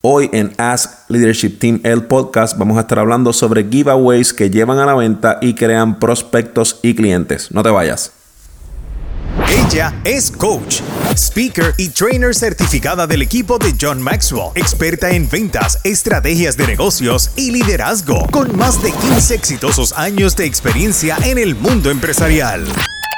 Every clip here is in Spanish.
Hoy en Ask Leadership Team, el podcast, vamos a estar hablando sobre giveaways que llevan a la venta y crean prospectos y clientes. No te vayas. Ella es coach, speaker y trainer certificada del equipo de John Maxwell, experta en ventas, estrategias de negocios y liderazgo, con más de 15 exitosos años de experiencia en el mundo empresarial.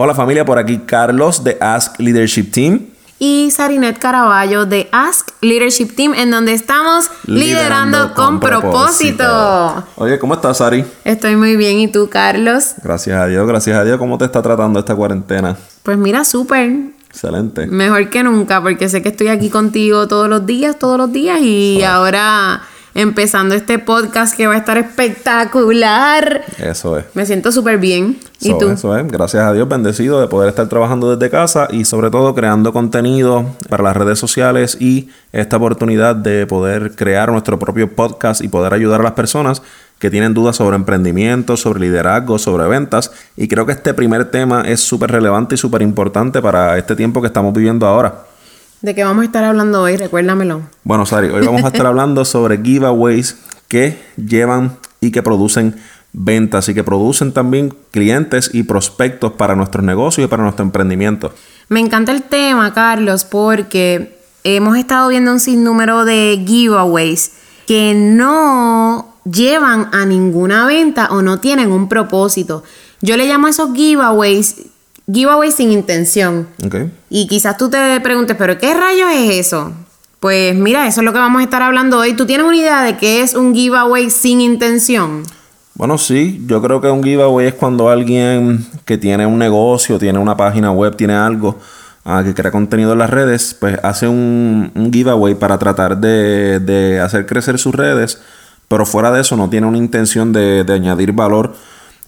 Hola familia, por aquí Carlos de Ask Leadership Team. y Sarinet Caraballo de Ask Leadership Team, en donde estamos liderando, con, propósito. Oye, ¿cómo estás, Sari? Estoy muy bien, ¿y tú, Carlos? Gracias a Dios, gracias a Dios. ¿Cómo te está tratando esta cuarentena? Pues mira, súper. Excelente. Mejor que nunca, porque sé que estoy aquí contigo todos los días, todos los días, y ahora empezando este podcast que va a estar espectacular. Eso es. Me siento súper bien. ¿Y Eso tú? es, Eso es. Gracias a Dios, bendecido de poder estar trabajando desde casa y sobre todo creando contenido para las redes sociales y esta oportunidad de poder crear nuestro propio podcast y poder ayudar a las personas que tienen dudas sobre emprendimiento, sobre liderazgo, sobre ventas. Y creo que este primer tema es súper relevante y súper importante para este tiempo que estamos viviendo ahora. ¿De qué vamos a estar hablando hoy? Recuérdamelo. Bueno, Sari, hoy vamos a estar hablando sobre giveaways que llevan y que producen ventas y que producen también clientes y prospectos para nuestros negocios y para nuestro emprendimiento. Me encanta el tema, Carlos, porque hemos estado viendo un sinnúmero de giveaways que no llevan a ninguna venta o no tienen un propósito. Yo le llamo a esos giveaways giveaways sin intención. Y quizás tú te preguntes, ¿pero qué rayos es eso? Pues mira, eso es lo que vamos a estar hablando hoy. ¿Tú tienes una idea de qué es un giveaway sin intención? Bueno, sí, yo creo que un giveaway es cuando alguien que tiene un negocio, tiene una página web, tiene algo ah, que crea contenido en las redes, pues hace un, un giveaway para tratar de, de hacer crecer sus redes, pero fuera de eso no tiene una intención de, de añadir valor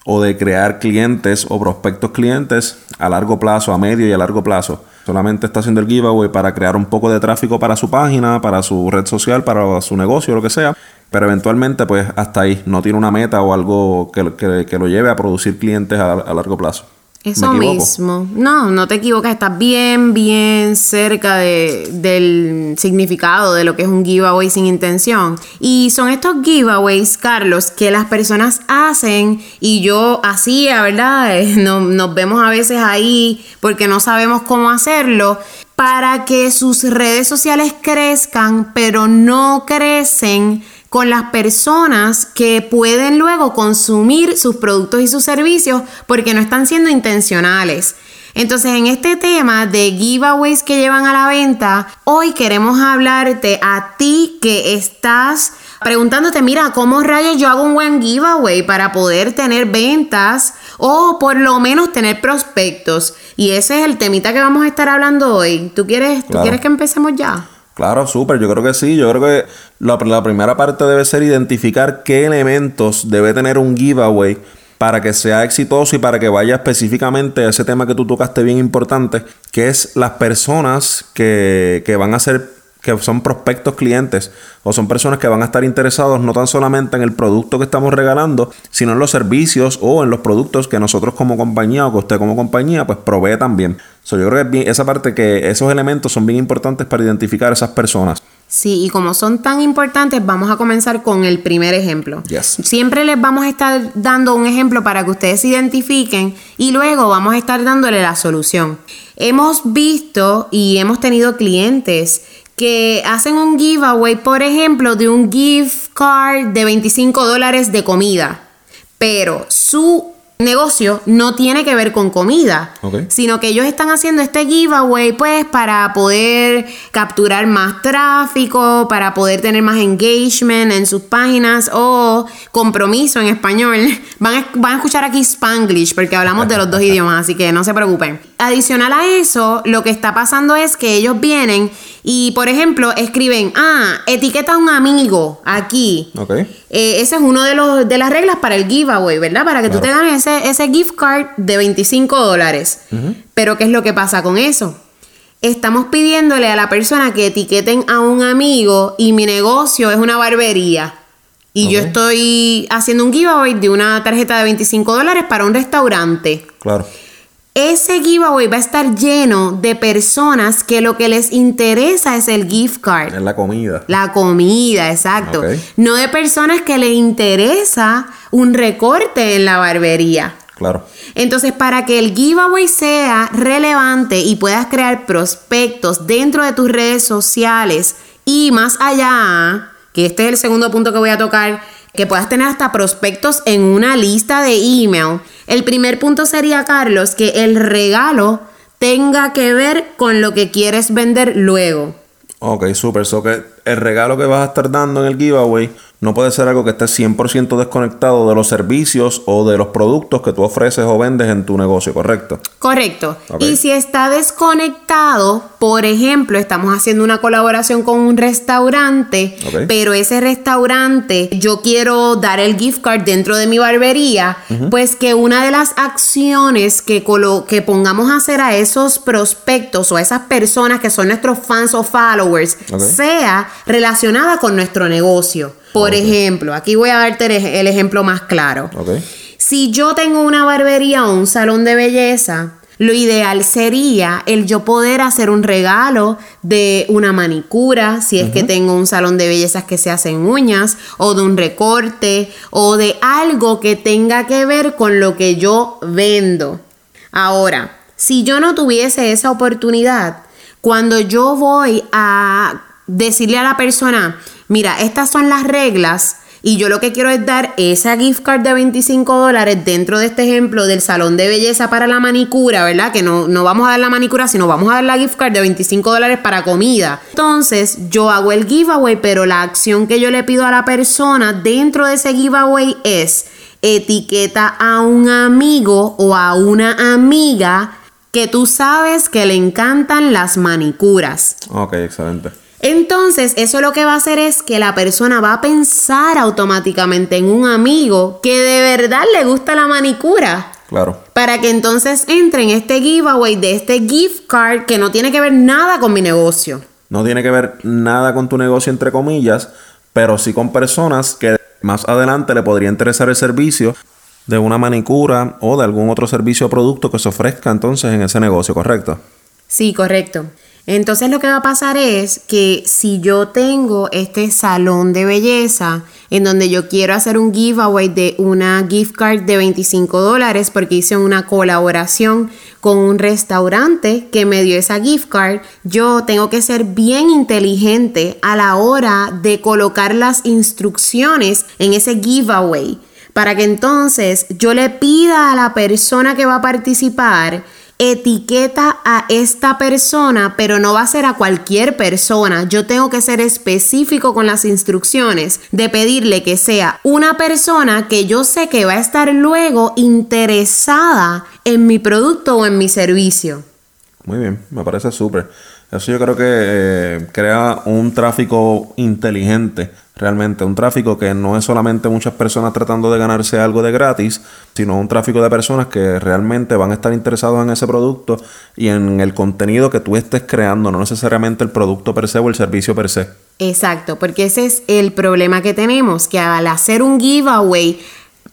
o de crear clientes o prospectos clientes a largo plazo, a medio y a largo plazo. Solamente está haciendo el giveaway para crear un poco de tráfico para su página, para su red social, para su negocio, lo que sea. Pero eventualmente, pues hasta ahí, no tiene una meta o algo que, que- lo lleve a producir clientes a, a largo plazo. Eso mismo. No, no te equivocas. Estás bien, bien cerca de- del significado de lo que es un giveaway sin intención. Y son estos giveaways, Carlos, que las personas hacen y yo hacía, ¿verdad? Eh, no- nos vemos a veces ahí porque no sabemos cómo hacerlo para que sus redes sociales crezcan, pero no crecen con las personas que pueden luego consumir sus productos y sus servicios porque no están siendo intencionales. Entonces, en este tema de giveaways que llevan a la venta, hoy queremos hablarte a ti que estás preguntándote, mira, ¿cómo rayos yo hago un buen giveaway para poder tener ventas o por lo menos tener prospectos? Y ese es el temita que vamos a estar hablando hoy. ¿Tú quieres, ¿tú quieres que empecemos ya? Claro, súper, yo creo que sí. Yo creo que la, primera parte debe ser identificar qué elementos debe tener un giveaway para que sea exitoso y para que vaya específicamente a ese tema que tú tocaste bien importante, que es las personas que, que van a ser que son prospectos clientes o son personas que van a estar interesados no tan solamente en el producto que estamos regalando, sino en los servicios o en los productos que nosotros como compañía o que usted como compañía pues provee también. So, yo creo que es bien- esa parte que esos elementos son bien importantes para identificar a esas personas. Sí, y como son tan importantes, vamos a comenzar con el primer ejemplo. Yes. Siempre les vamos a estar dando un ejemplo para que ustedes se identifiquen y luego vamos a estar dándole la solución. Hemos visto y hemos tenido clientes que hacen un giveaway, por ejemplo, de un gift card de 25 dólares de comida, pero su negocio no tiene que ver con comida, sino que ellos están haciendo este giveaway pues para poder capturar más tráfico, para poder tener más engagement en sus páginas o compromiso en español. Van a, van a escuchar aquí Spanglish porque hablamos de los dos idiomas, así que no se preocupen. Adicional a eso, lo que está pasando es que ellos vienen Y por ejemplo, escriben, ah, etiqueta a un amigo aquí. Ok. Eh, ese es uno de, los, de las reglas para el giveaway, ¿verdad? Para que tú te ganes ese, ese gift card de 25 dólares. Pero ¿qué es lo que pasa con eso? Estamos pidiéndole a la persona que etiqueten a un amigo y mi negocio es una barbería. Y yo estoy haciendo un giveaway de una tarjeta de 25 dólares para un restaurante. Claro. Ese giveaway va a estar lleno de personas que lo que les interesa es el gift card. Es la comida. La comida, exacto. No de personas que les interesa un recorte en la barbería. Claro. Entonces, para que el giveaway sea relevante y puedas crear prospectos dentro de tus redes sociales y más allá, que este es el segundo punto que voy a tocar, que puedas tener hasta prospectos en una lista de email. El primer punto sería, Carlos, que el regalo tenga que ver con lo que quieres vender luego. Ok, súper. So que el regalo que vas a estar dando en el giveaway no puede ser algo que esté 100% desconectado de los servicios o de los productos que tú ofreces o vendes en tu negocio, ¿correcto? Correcto. Y si está desconectado, por ejemplo, estamos haciendo una colaboración con un restaurante, pero ese restaurante yo quiero dar el gift card dentro de mi barbería, pues que una de las acciones que, colo- que pongamos a hacer a esos prospectos o a esas personas que son nuestros fans o followers sea relacionada con nuestro negocio. Por ejemplo, aquí voy a darte el ej- el ejemplo más claro. Ok. Si yo tengo una barbería o un salón de belleza, lo ideal sería el yo poder hacer un regalo de una manicura, si es que tengo un salón de bellezas que se hacen uñas, o de un recorte, o de algo que tenga que ver con lo que yo vendo. Ahora, si yo no tuviese esa oportunidad, cuando yo voy a decirle a la persona, mira, estas son las reglas y yo lo que quiero es dar esa gift card de 25 dólares dentro de este ejemplo del salón de belleza para la manicura, ¿verdad? Que no, no vamos a dar la manicura, sino vamos a dar la gift card de 25 dólares para comida. Entonces, yo hago el giveaway, pero la acción que yo le pido a la persona dentro de ese giveaway es etiqueta a un amigo o a una amiga que tú sabes que le encantan las manicuras. Ok, excelente. Entonces, eso lo que va a hacer es que la persona va a pensar automáticamente en un amigo que de verdad le gusta la manicura. Claro. Para que entonces entre en este giveaway de este gift card que no tiene que ver nada con mi negocio. No tiene que ver nada con tu negocio, entre comillas, pero sí con personas que más adelante le podría interesar el servicio de una manicura o de algún otro servicio o producto que se ofrezca entonces en ese negocio, ¿correcto? Sí, correcto. Entonces lo que va a pasar es que si yo tengo este salón de belleza en donde yo quiero hacer un giveaway de una gift card de 25 dólares porque hice una colaboración con un restaurante que me dio esa gift card, yo tengo que ser bien inteligente a la hora de colocar las instrucciones en ese giveaway para que entonces yo le pida a la persona que va a participar etiqueta a esta persona, pero no va a ser a cualquier persona. Yo tengo que ser específico con las instrucciones de pedirle que sea una persona que yo sé que va a estar luego interesada en mi producto o en mi servicio. Muy bien, me parece súper. Eso yo creo que eh, crea un tráfico inteligente, realmente. Un tráfico que no es solamente muchas personas tratando de ganarse algo de gratis, sino un tráfico de personas que realmente van a estar interesados en ese producto y en el contenido que tú estés creando, no necesariamente el producto per se o el servicio per se. Exacto, porque ese es el problema que tenemos, que al hacer un giveaway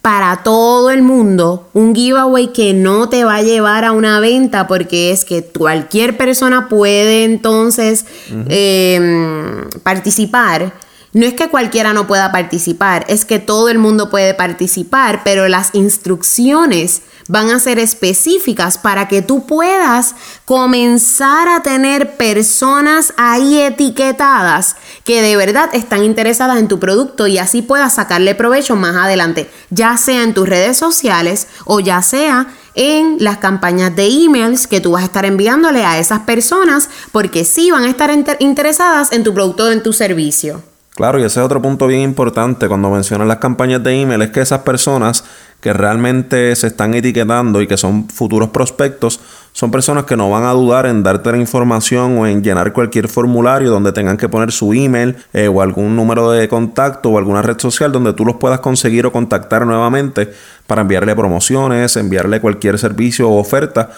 para todo el mundo, un giveaway que no te va a llevar a una venta porque es que cualquier persona puede entonces eh, participar. No es que cualquiera no pueda participar, es que todo el mundo puede participar, pero las instrucciones van a ser específicas para que tú puedas comenzar a tener personas ahí etiquetadas que de verdad están interesadas en tu producto y así puedas sacarle provecho más adelante, ya sea en tus redes sociales o ya sea en las campañas de emails que tú vas a estar enviándole a esas personas porque sí van a estar inter- interesadas en tu producto o en tu servicio. Claro, y ese es otro punto bien importante cuando mencionan las campañas de email, es que esas personas que realmente se están etiquetando y que son futuros prospectos, son personas que no van a dudar en darte la información o en llenar cualquier formulario donde tengan que poner su email eh, o algún número de contacto o alguna red social donde tú los puedas conseguir o contactar nuevamente para enviarle promociones, enviarle cualquier servicio o oferta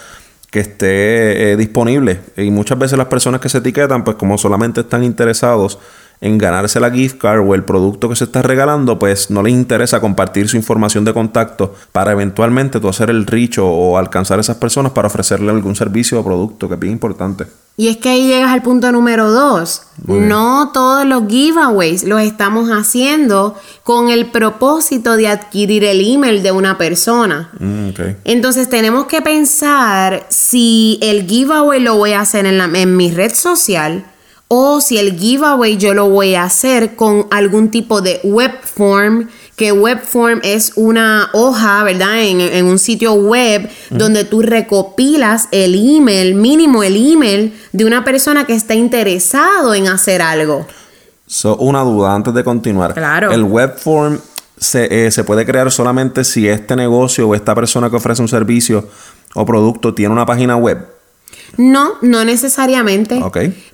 que esté eh, disponible. Y muchas veces las personas que se etiquetan, pues como solamente están interesados en ganarse la gift card o el producto que se está regalando, pues no les interesa compartir su información de contacto para eventualmente tú hacer el richo o alcanzar a esas personas para ofrecerle algún servicio o producto, que es bien importante. Y es que ahí llegas al punto número dos. No todos los giveaways los estamos haciendo con el propósito de adquirir el email de una persona. Mm, Entonces tenemos que pensar si el giveaway lo voy a hacer en, la, en mi red social o si el giveaway yo lo voy a hacer con algún tipo de web form, que web form es una hoja, ¿verdad? En, un sitio web donde tú recopilas el email, mínimo el email de una persona que está interesado en hacer algo. So, una duda antes de continuar. Claro. El web form se, eh, se puede crear solamente si este negocio o esta persona que ofrece un servicio o producto tiene una página web. No, no necesariamente.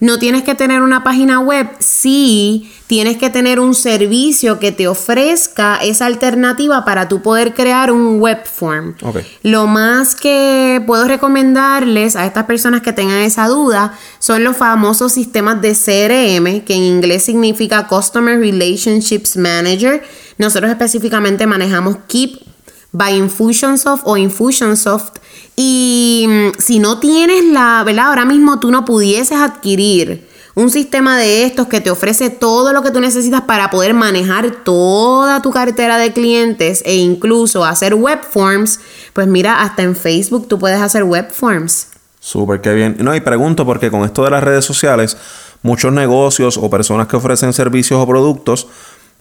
No tienes que tener una página web, sí tienes que tener un servicio que te ofrezca esa alternativa para tú poder crear un web form. Lo más que puedo recomendarles a estas personas que tengan esa duda son los famosos sistemas de CRM, que en inglés significa Customer Relationships Manager. Nosotros específicamente manejamos Keep by Infusionsoft o Infusionsoft y mm, si no tienes la, ¿verdad? Ahora mismo tú no pudieses adquirir un sistema de estos que te ofrece todo lo que tú necesitas para poder manejar toda tu cartera de clientes e incluso hacer web forms, pues mira, hasta en Facebook tú puedes hacer web forms. Súper, qué bien. No, y pregunto porque con esto de las redes sociales, muchos negocios o personas que ofrecen servicios o productos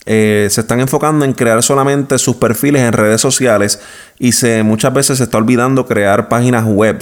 eh, se están enfocando en crear solamente sus perfiles en redes sociales y se muchas veces se está olvidando crear páginas web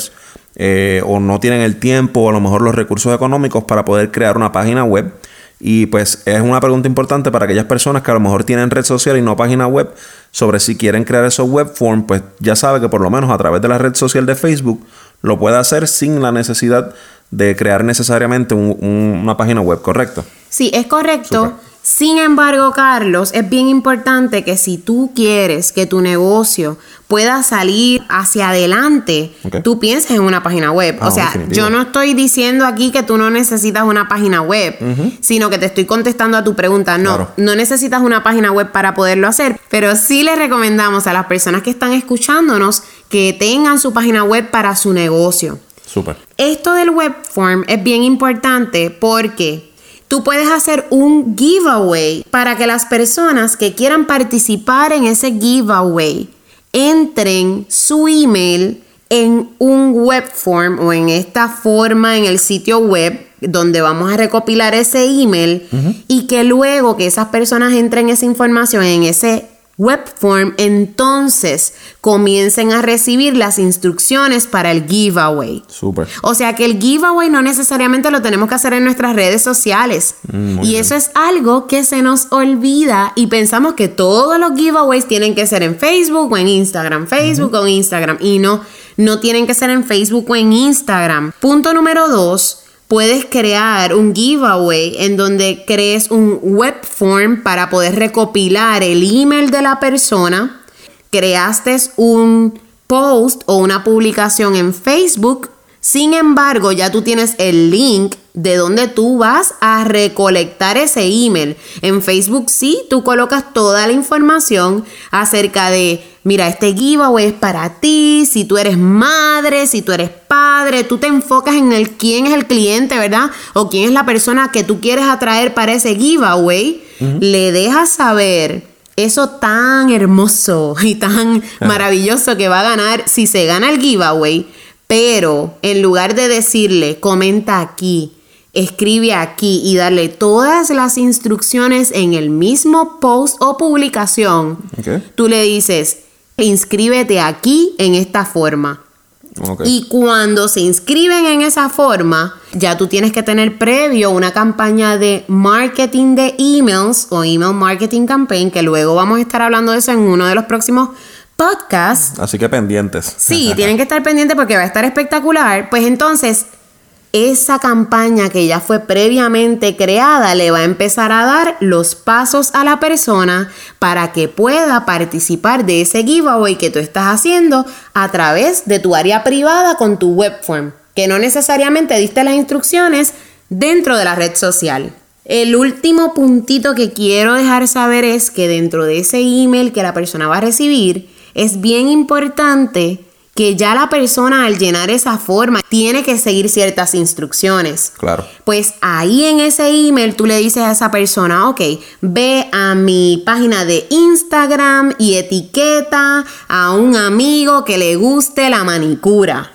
eh, o no tienen el tiempo o a lo mejor los recursos económicos para poder crear una página web. Y pues es una pregunta importante para aquellas personas que a lo mejor tienen red social y no página web sobre si quieren crear esos web form, pues ya sabe que por lo menos a través de la red social de Facebook lo puede hacer sin la necesidad de crear necesariamente una página web, ¿correcto? Sí, es correcto. Sin embargo, Carlos, es bien importante que si tú quieres que tu negocio pueda salir hacia adelante, tú pienses en una página web. o ah, sea, yo no estoy diciendo aquí que tú no necesitas una página web, sino que te estoy contestando a tu pregunta. No, no necesitas una página web para poderlo hacer, pero sí le recomendamos a las personas que están escuchándonos que tengan su página web para su negocio. Súper. Esto del web form es bien importante porque tú puedes hacer un giveaway para que las personas que quieran participar en ese giveaway entren su email en un web form o en esta forma en el sitio web donde vamos a recopilar ese email y que luego que esas personas entren esa información en ese webform, entonces comiencen a recibir las instrucciones para el giveaway. Súper. O sea que el giveaway no necesariamente lo tenemos que hacer en nuestras redes sociales. Mm, y eso es algo que se nos olvida y pensamos que todos los giveaways tienen que ser en Facebook o en Instagram, Facebook o Instagram. Y no, no tienen que ser en Facebook o en Instagram. Punto número dos puedes crear un giveaway en donde crees un web form para poder recopilar el email de la persona. Creaste un post o una publicación en Facebook. Sin embargo, ya tú tienes el link de donde tú vas a recolectar ese email. En Facebook sí, tú colocas toda la información acerca de, mira, este giveaway es para ti, si tú eres madre, si tú eres padre, tú te enfocas en el quién es el cliente, ¿verdad? O quién es la persona que tú quieres atraer para ese giveaway, le dejas saber eso tan hermoso y tan maravilloso que va a ganar si se gana el giveaway. Pero en lugar de decirle, comenta aquí, escribe aquí y darle todas las instrucciones en el mismo post o publicación, tú le dices, inscríbete aquí en esta forma. Y cuando se inscriben en esa forma, ya tú tienes que tener previo una campaña de marketing de emails o email marketing campaign, que luego vamos a estar hablando de eso en uno de los próximos podcasts. Así que pendientes. Sí, tienen que estar pendientes porque va a estar espectacular. Pues entonces, esa campaña que ya fue previamente creada le va a empezar a dar los pasos a la persona para que pueda participar de ese giveaway que tú estás haciendo a través de tu área privada con tu webform, que no necesariamente diste las instrucciones dentro de la red social. El último puntito que quiero dejar saber es que dentro de ese email que la persona va a recibir, es bien importante que ya la persona al llenar esa forma tiene que seguir ciertas instrucciones. Claro. Pues ahí en ese email tú le dices a esa persona, ok, ve a mi página de Instagram y etiqueta a un amigo que le guste la manicura.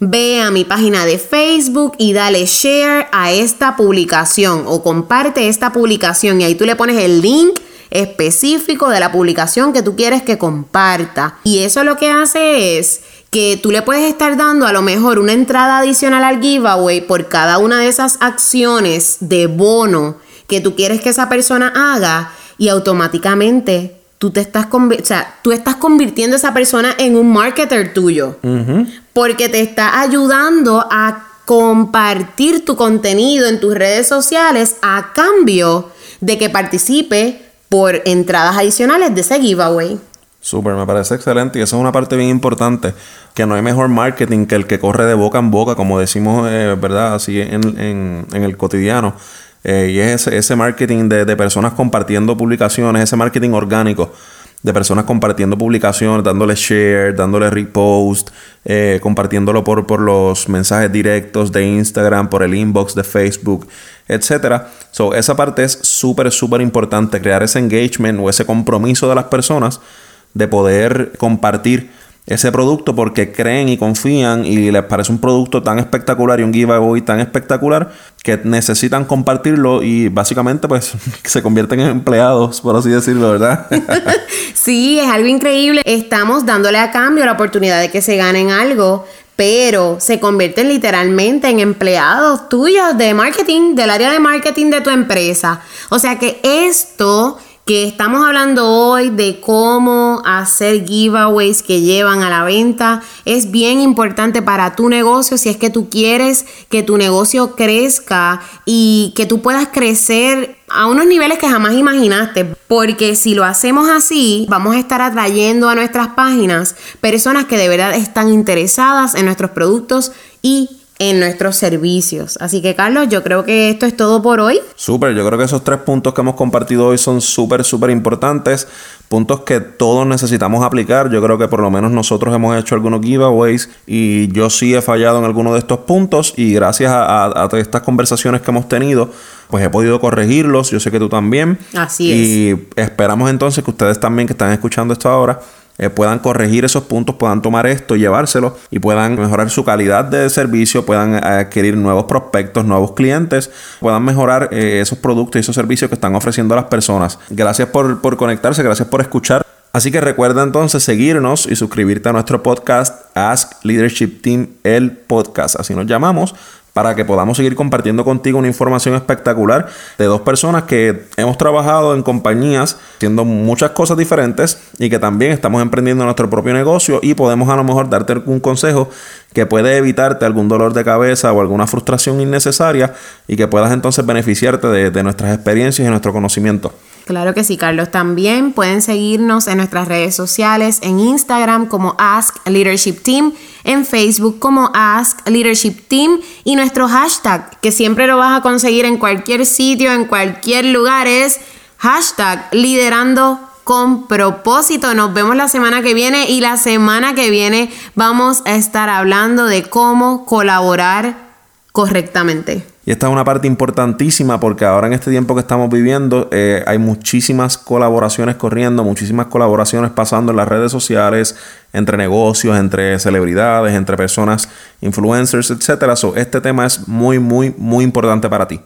Ve a mi página de Facebook y dale share a esta publicación o comparte esta publicación y ahí tú le pones el link específico de la publicación que tú quieres que comparta. Y eso lo que hace es que tú le puedes estar dando a lo mejor una entrada adicional al giveaway por cada una de esas acciones de bono que tú quieres que esa persona haga y automáticamente tú te estás, o sea, tú estás convirtiendo a esa persona en un marketer tuyo. Porque te está ayudando a compartir tu contenido en tus redes sociales a cambio de que participe por entradas adicionales de ese giveaway. Súper, me parece excelente y eso es una parte bien importante, que no hay mejor marketing que el que corre de boca en boca, como decimos, eh, ¿verdad? Así en, el cotidiano. Eh, y es ese, marketing de, personas compartiendo publicaciones, ese marketing orgánico de personas compartiendo publicaciones, dándole share, dándole repost, eh, compartiéndolo por, por los mensajes directos de Instagram, por el inbox de Facebook, etcétera. So, esa parte es súper, súper importante, crear ese engagement o ese compromiso de las personas de poder compartir ese producto porque creen y confían y les parece un producto tan espectacular y un giveaway tan espectacular que necesitan compartirlo y básicamente pues se convierten en empleados, por así decirlo, ¿verdad? Sí, es algo increíble. Estamos dándole a cambio la oportunidad de que se ganen algo, pero se convierten literalmente en empleados tuyos de marketing, del área de marketing de tu empresa. O sea que esto que estamos hablando hoy de cómo hacer giveaways que llevan a la venta es bien importante para tu negocio si es que tú quieres que tu negocio crezca y que tú puedas crecer a unos niveles que jamás imaginaste. Porque si lo hacemos así, vamos a estar atrayendo a nuestras páginas personas que de verdad están interesadas en nuestros productos y en nuestros servicios. Así que Carlos, yo creo que esto es todo por hoy. Súper, yo creo que esos tres puntos que hemos compartido hoy son súper, súper importantes. Puntos que todos necesitamos aplicar. Yo creo que por lo menos nosotros hemos hecho algunos giveaways y yo sí he fallado en alguno de estos puntos y gracias a, a- a estas conversaciones que hemos tenido, pues he podido corregirlos. Yo sé que tú también. Así Y esperamos entonces que ustedes también que están escuchando esto ahora eh, puedan corregir esos puntos, puedan tomar esto, llevárselo y puedan mejorar su calidad de servicio, puedan adquirir nuevos prospectos, nuevos clientes, puedan mejorar eh, esos productos y esos servicios que están ofreciendo a las personas. Gracias por, por conectarse, gracias por escuchar. Así que recuerda entonces seguirnos y suscribirte a nuestro podcast Ask Leadership Team, el podcast, así nos llamamos, para que podamos seguir compartiendo contigo una información espectacular de dos personas que hemos trabajado en compañías haciendo muchas cosas diferentes y que también estamos emprendiendo nuestro propio negocio y podemos a lo mejor darte algún consejo que puede evitarte algún dolor de cabeza o alguna frustración innecesaria y que puedas entonces beneficiarte de, de nuestras experiencias y nuestro conocimiento. Claro que sí, Carlos. También pueden seguirnos en nuestras redes sociales, en Instagram como Ask Leadership Team, en Facebook como Ask Leadership Team y nuestro hashtag, que siempre lo vas a conseguir en cualquier sitio, en cualquier lugar, es hashtag liderando con propósito. Nos vemos la semana que viene y la semana que viene vamos a estar hablando de cómo colaborar correctamente. Y esta es una parte importantísima porque ahora en este tiempo que estamos viviendo eh, hay muchísimas colaboraciones corriendo, muchísimas colaboraciones pasando en las redes sociales, entre negocios, entre celebridades, entre personas, influencers, etc. So, este tema es muy, muy, muy importante para ti.